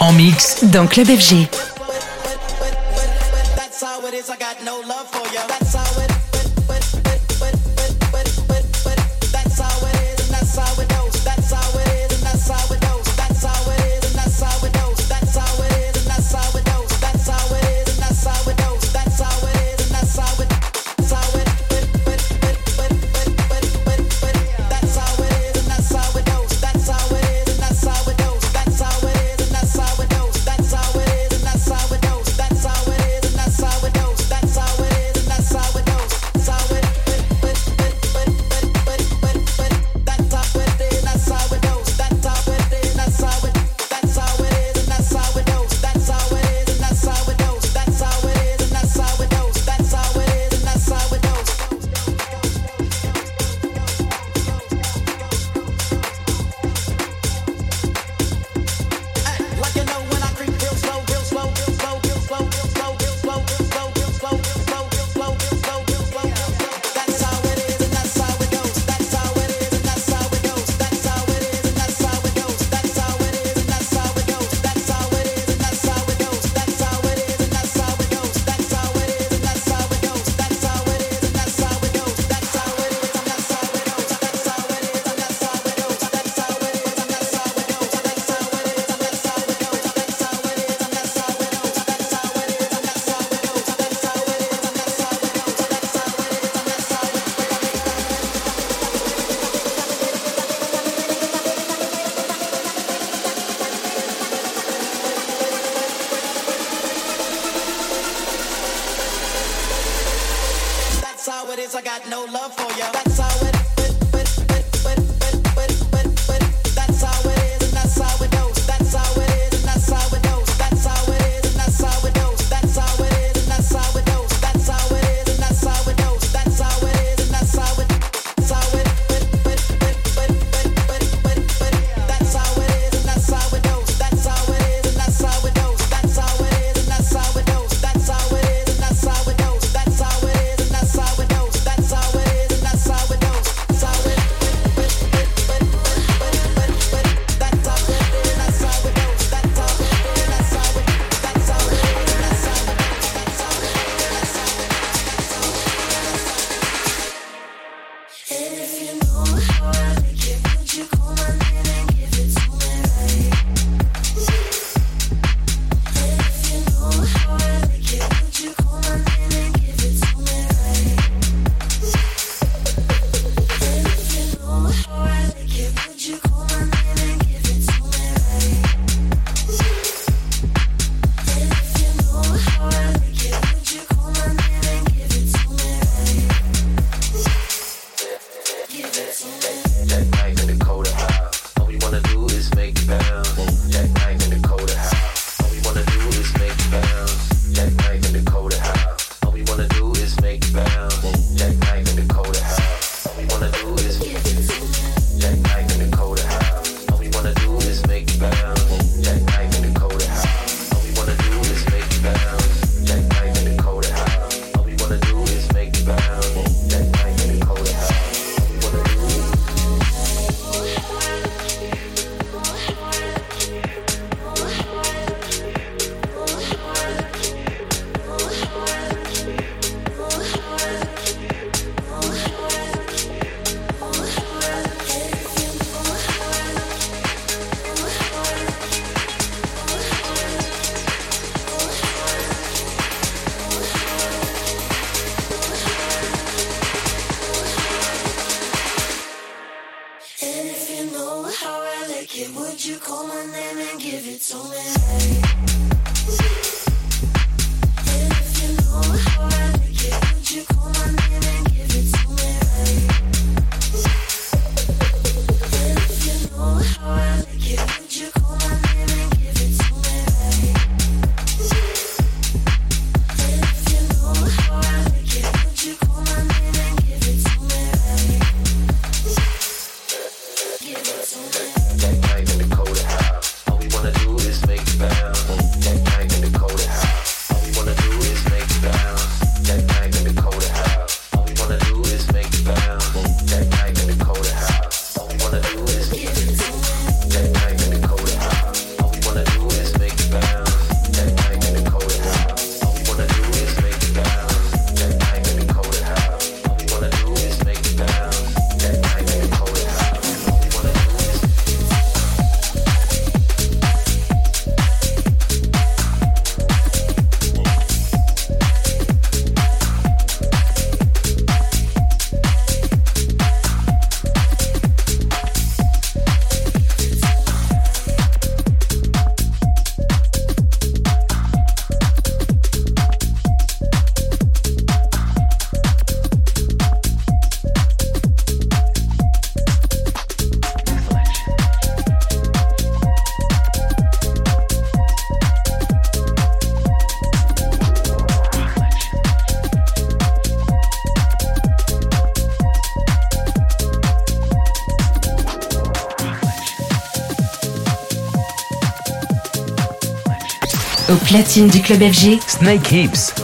En mix dans Club FG. Platine du club FG, Snake Hips.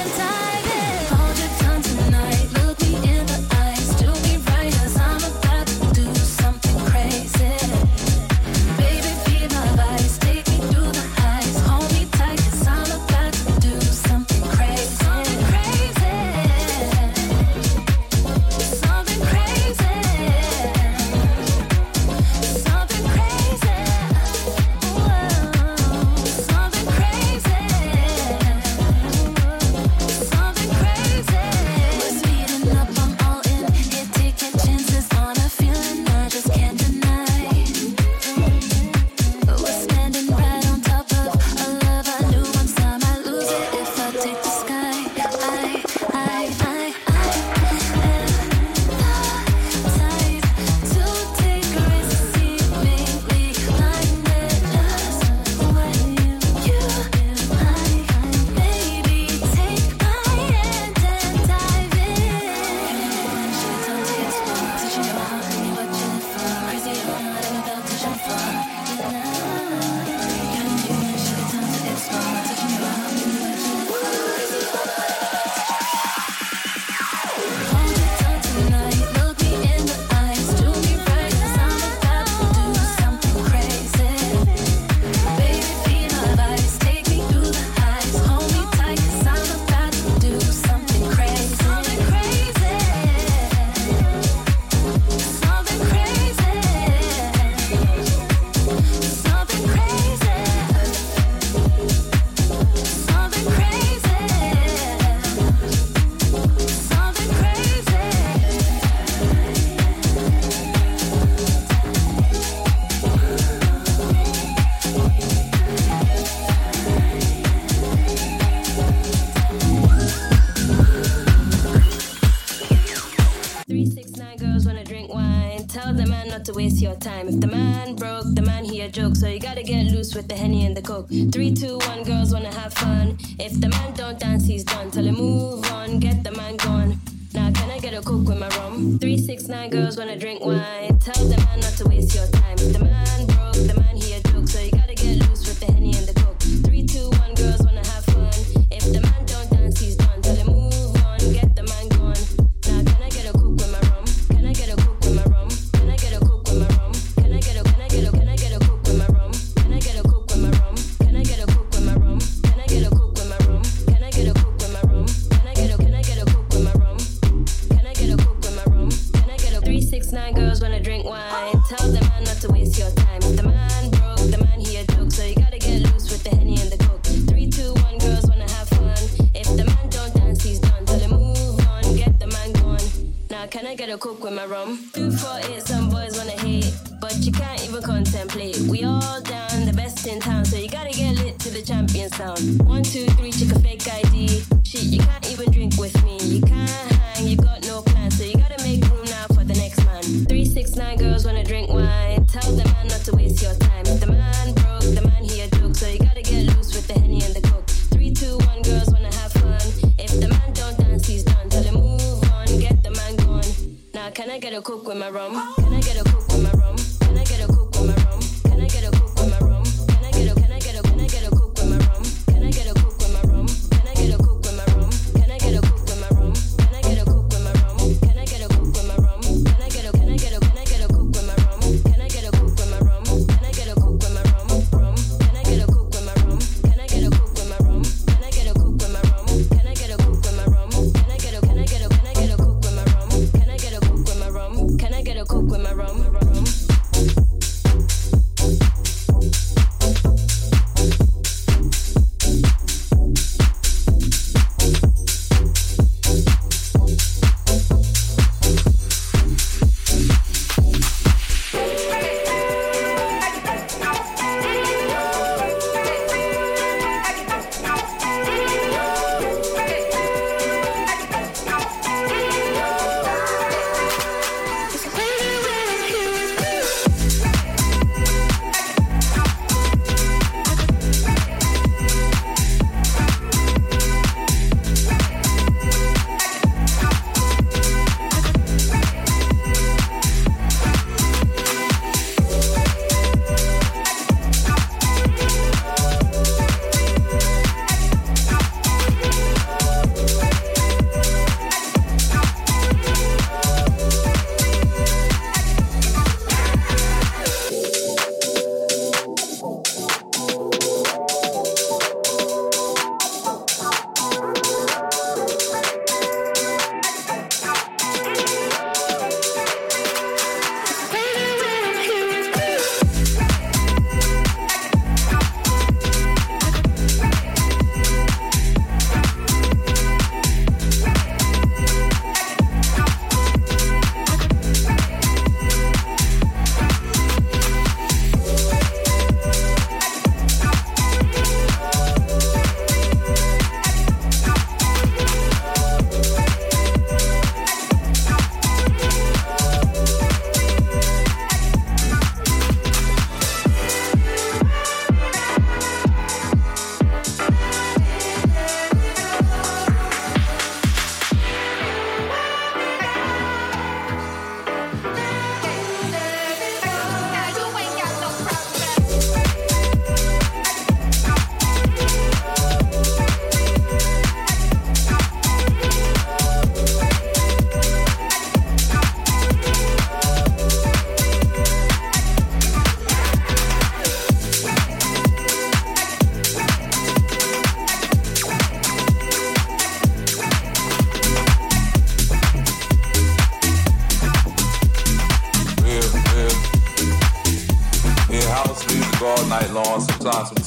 If the man don't dance, he's done. Tell him move on, get the man gone. Now can I get a coke with my rum? Three six nine girls wanna drink wine. Tell the man not to waste your time. The man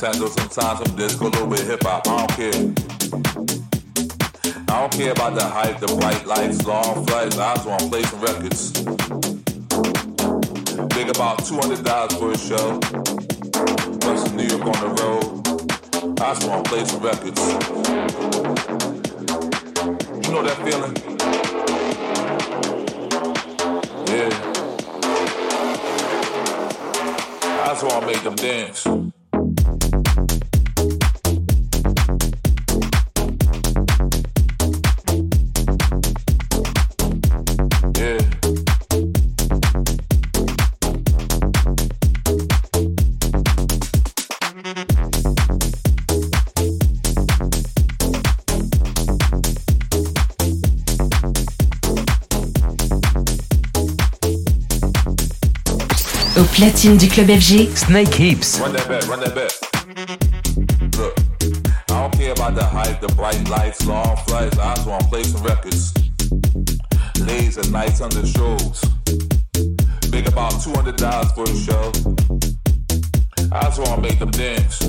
Sometimes some disco, a little bit hip hop. I don't care. I don't care about the hype, the bright lights, long flights. I just want to play some records. Big about $200 for a show. Plus New York on the road. I just want to play some records. You know that feeling? Yeah. I just want to make them dance. Platine du club FG. Snakehips. Run that back, run that back. Look, I don't care about the hype, the bright lights, long flights. I just wanna play some records. Laser nights under shows. Big about $200 for a show. I just wanna make them dance.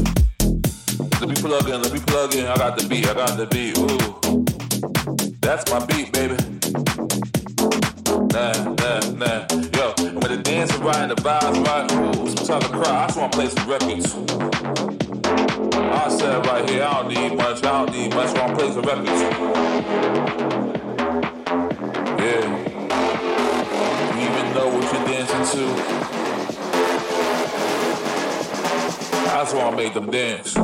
Let me plug in, let me plug in. I got the beat, I got the beat. Ooh, that's my beat, baby. Nah, nah, nah. The dance right and the vibes right, ooh, sometimes I cry. I just wanna play some records. I said right here, I don't need much, I don't need much, I wanna play some records. Yeah. You even know what you're dancing to? I just wanna make them dance.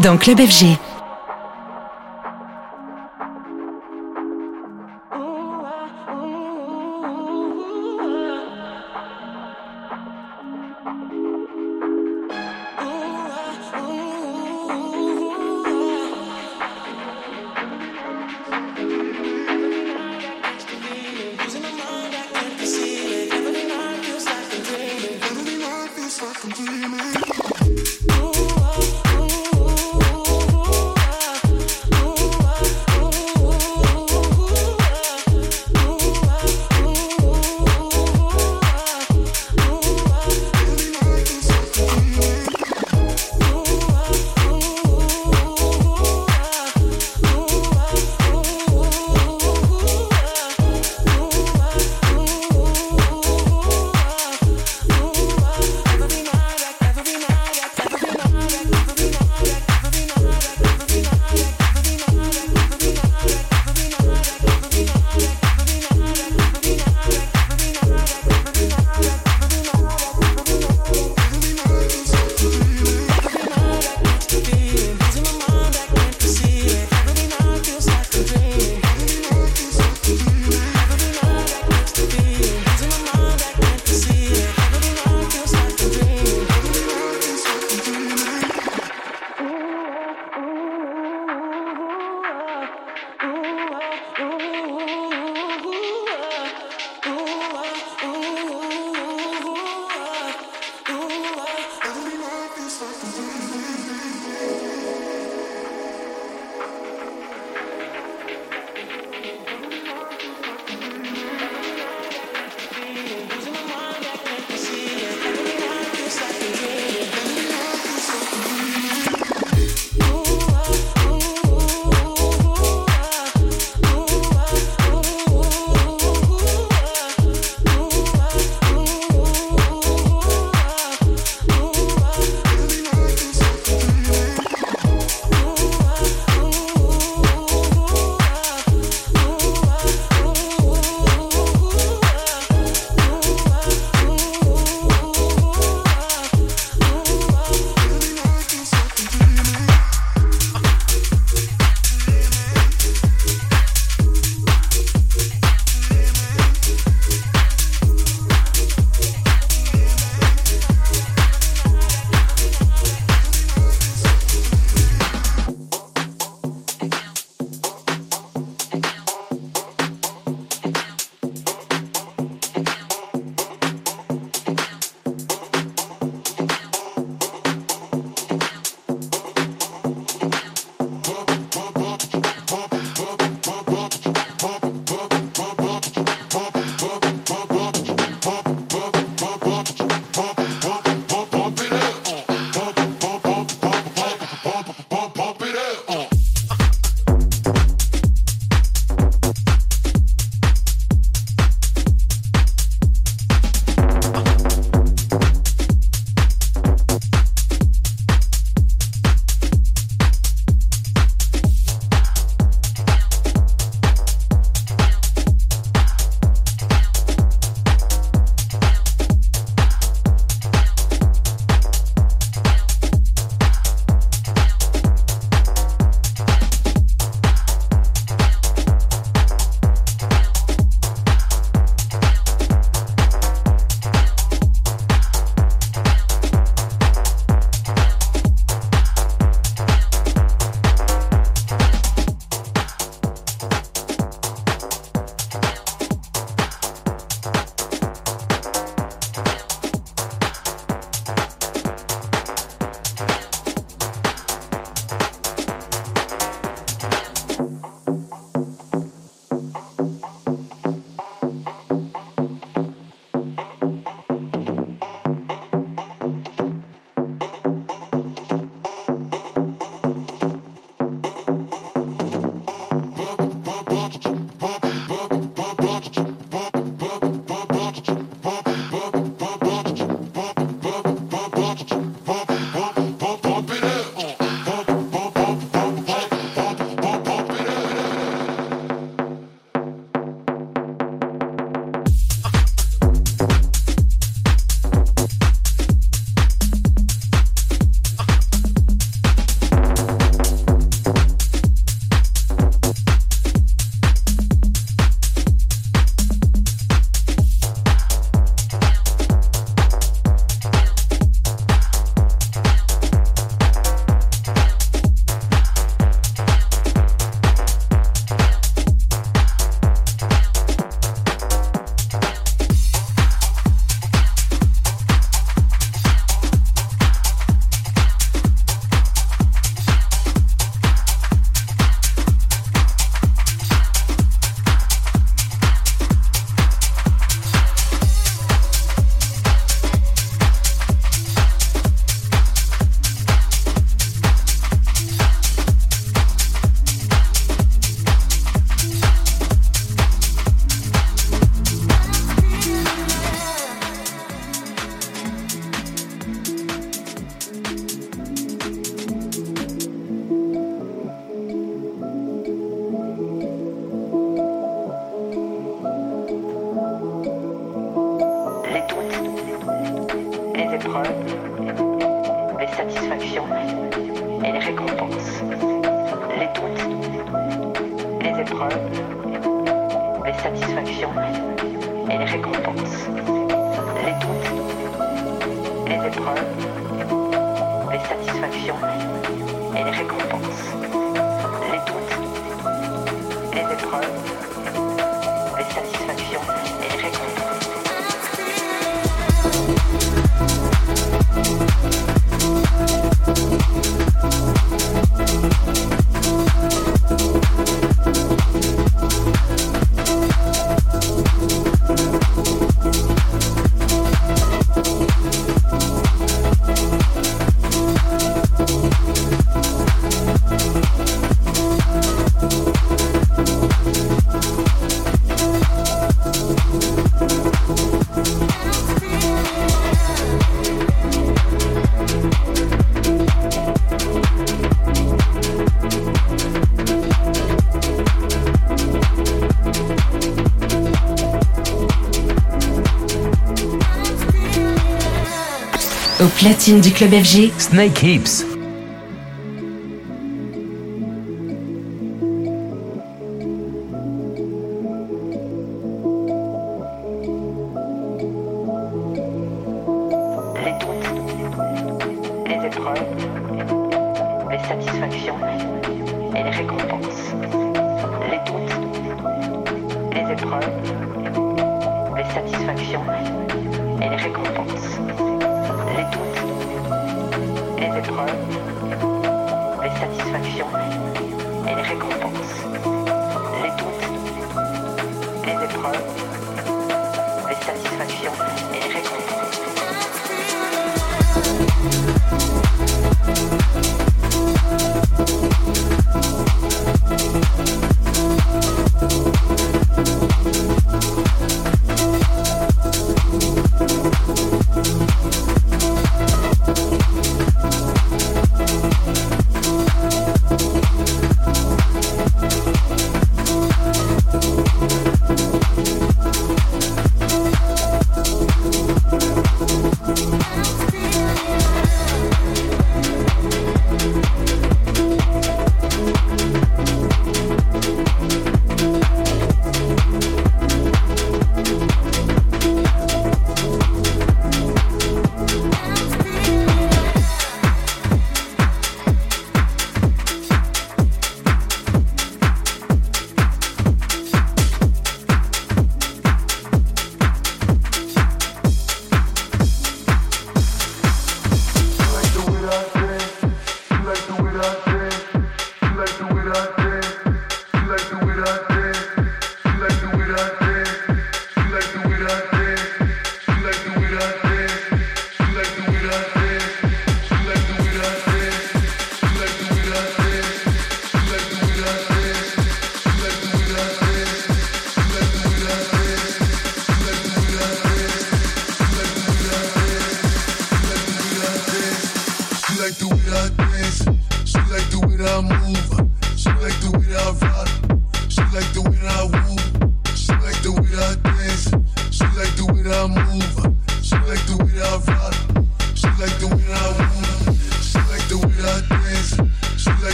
Dans Club FG. Platine du club FG. Snake Hips.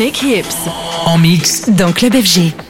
Hips. En mix dans Club FG.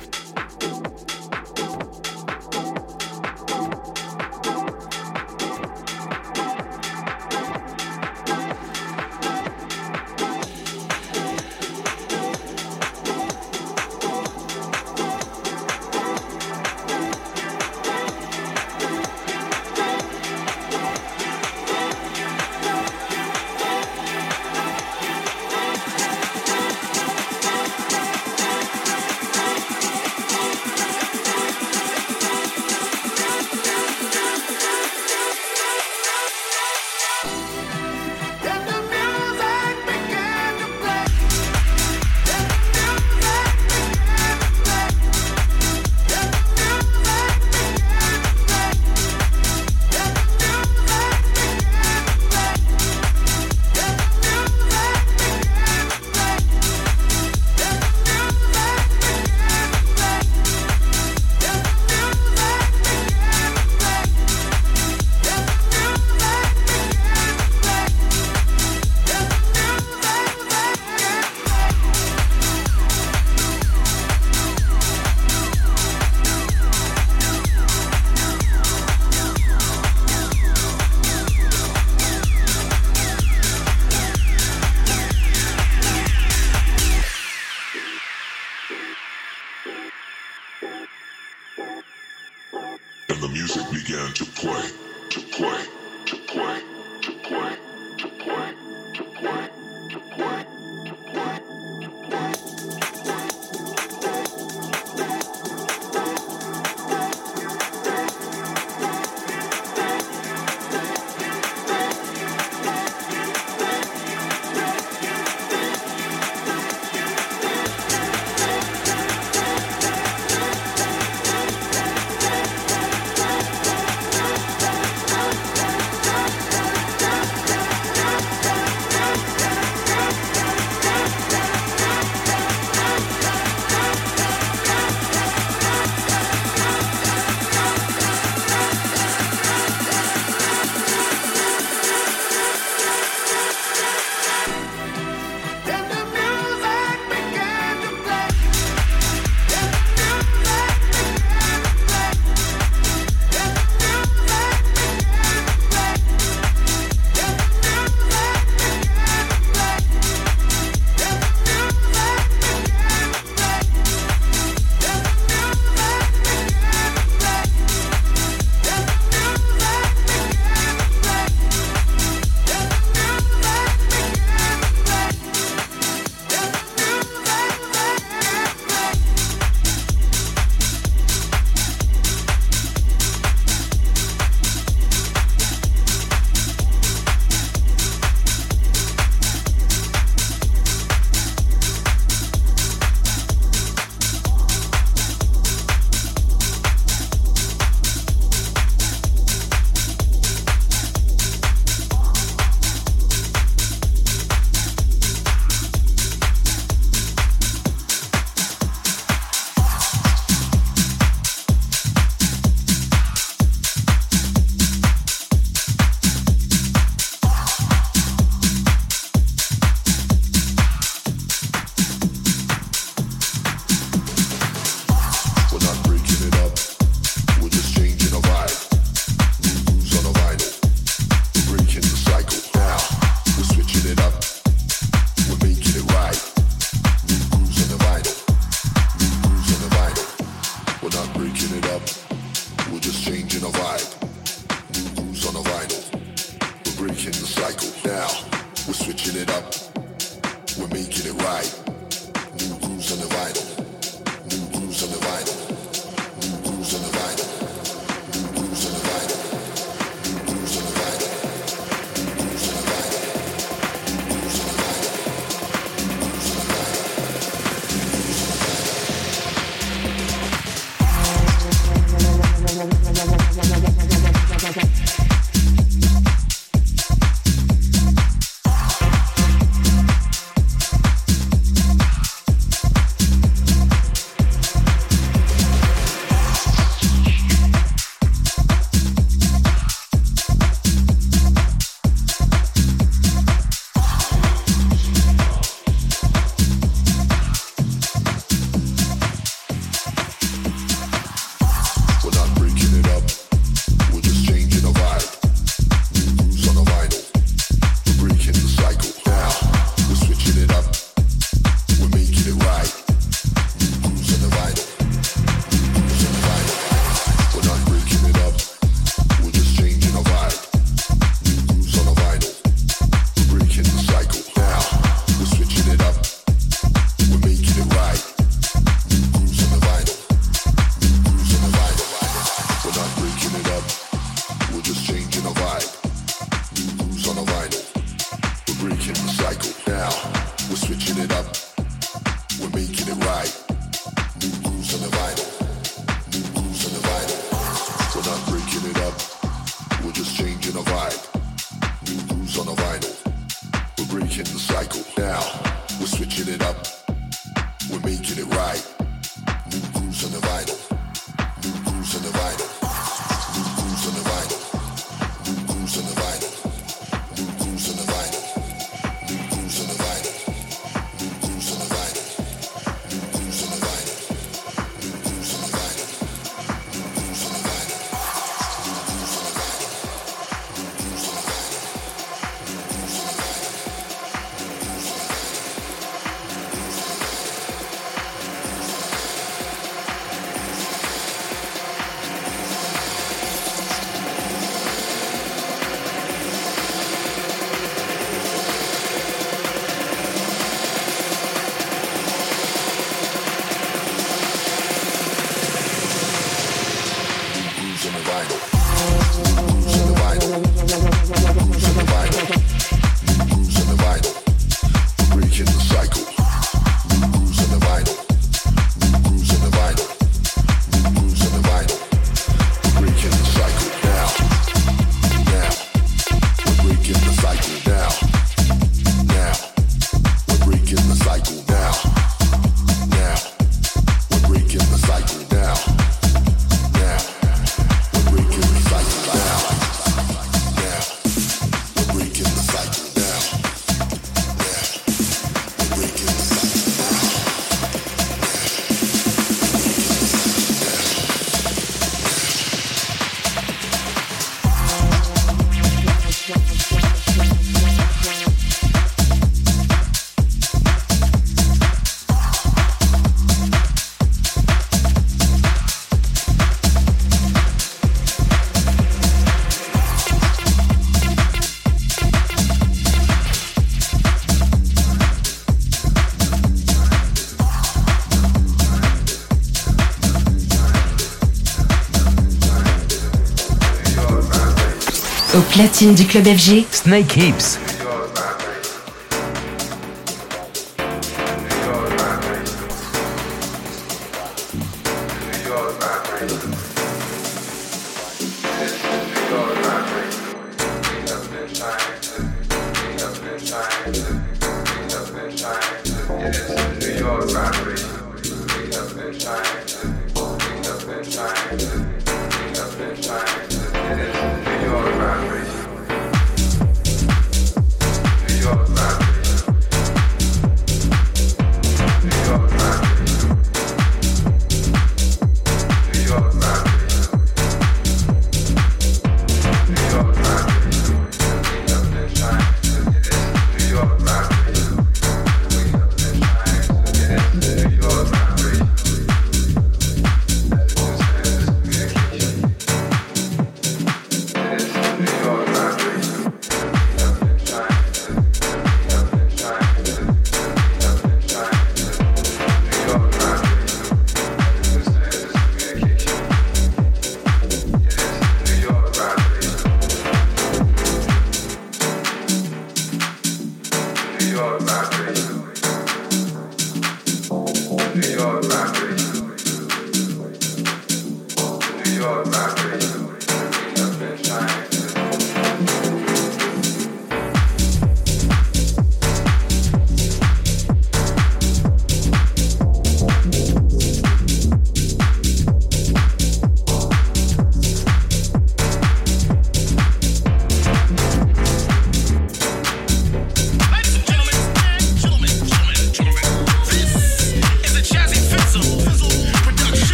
Platine du club FG. Snake Hips.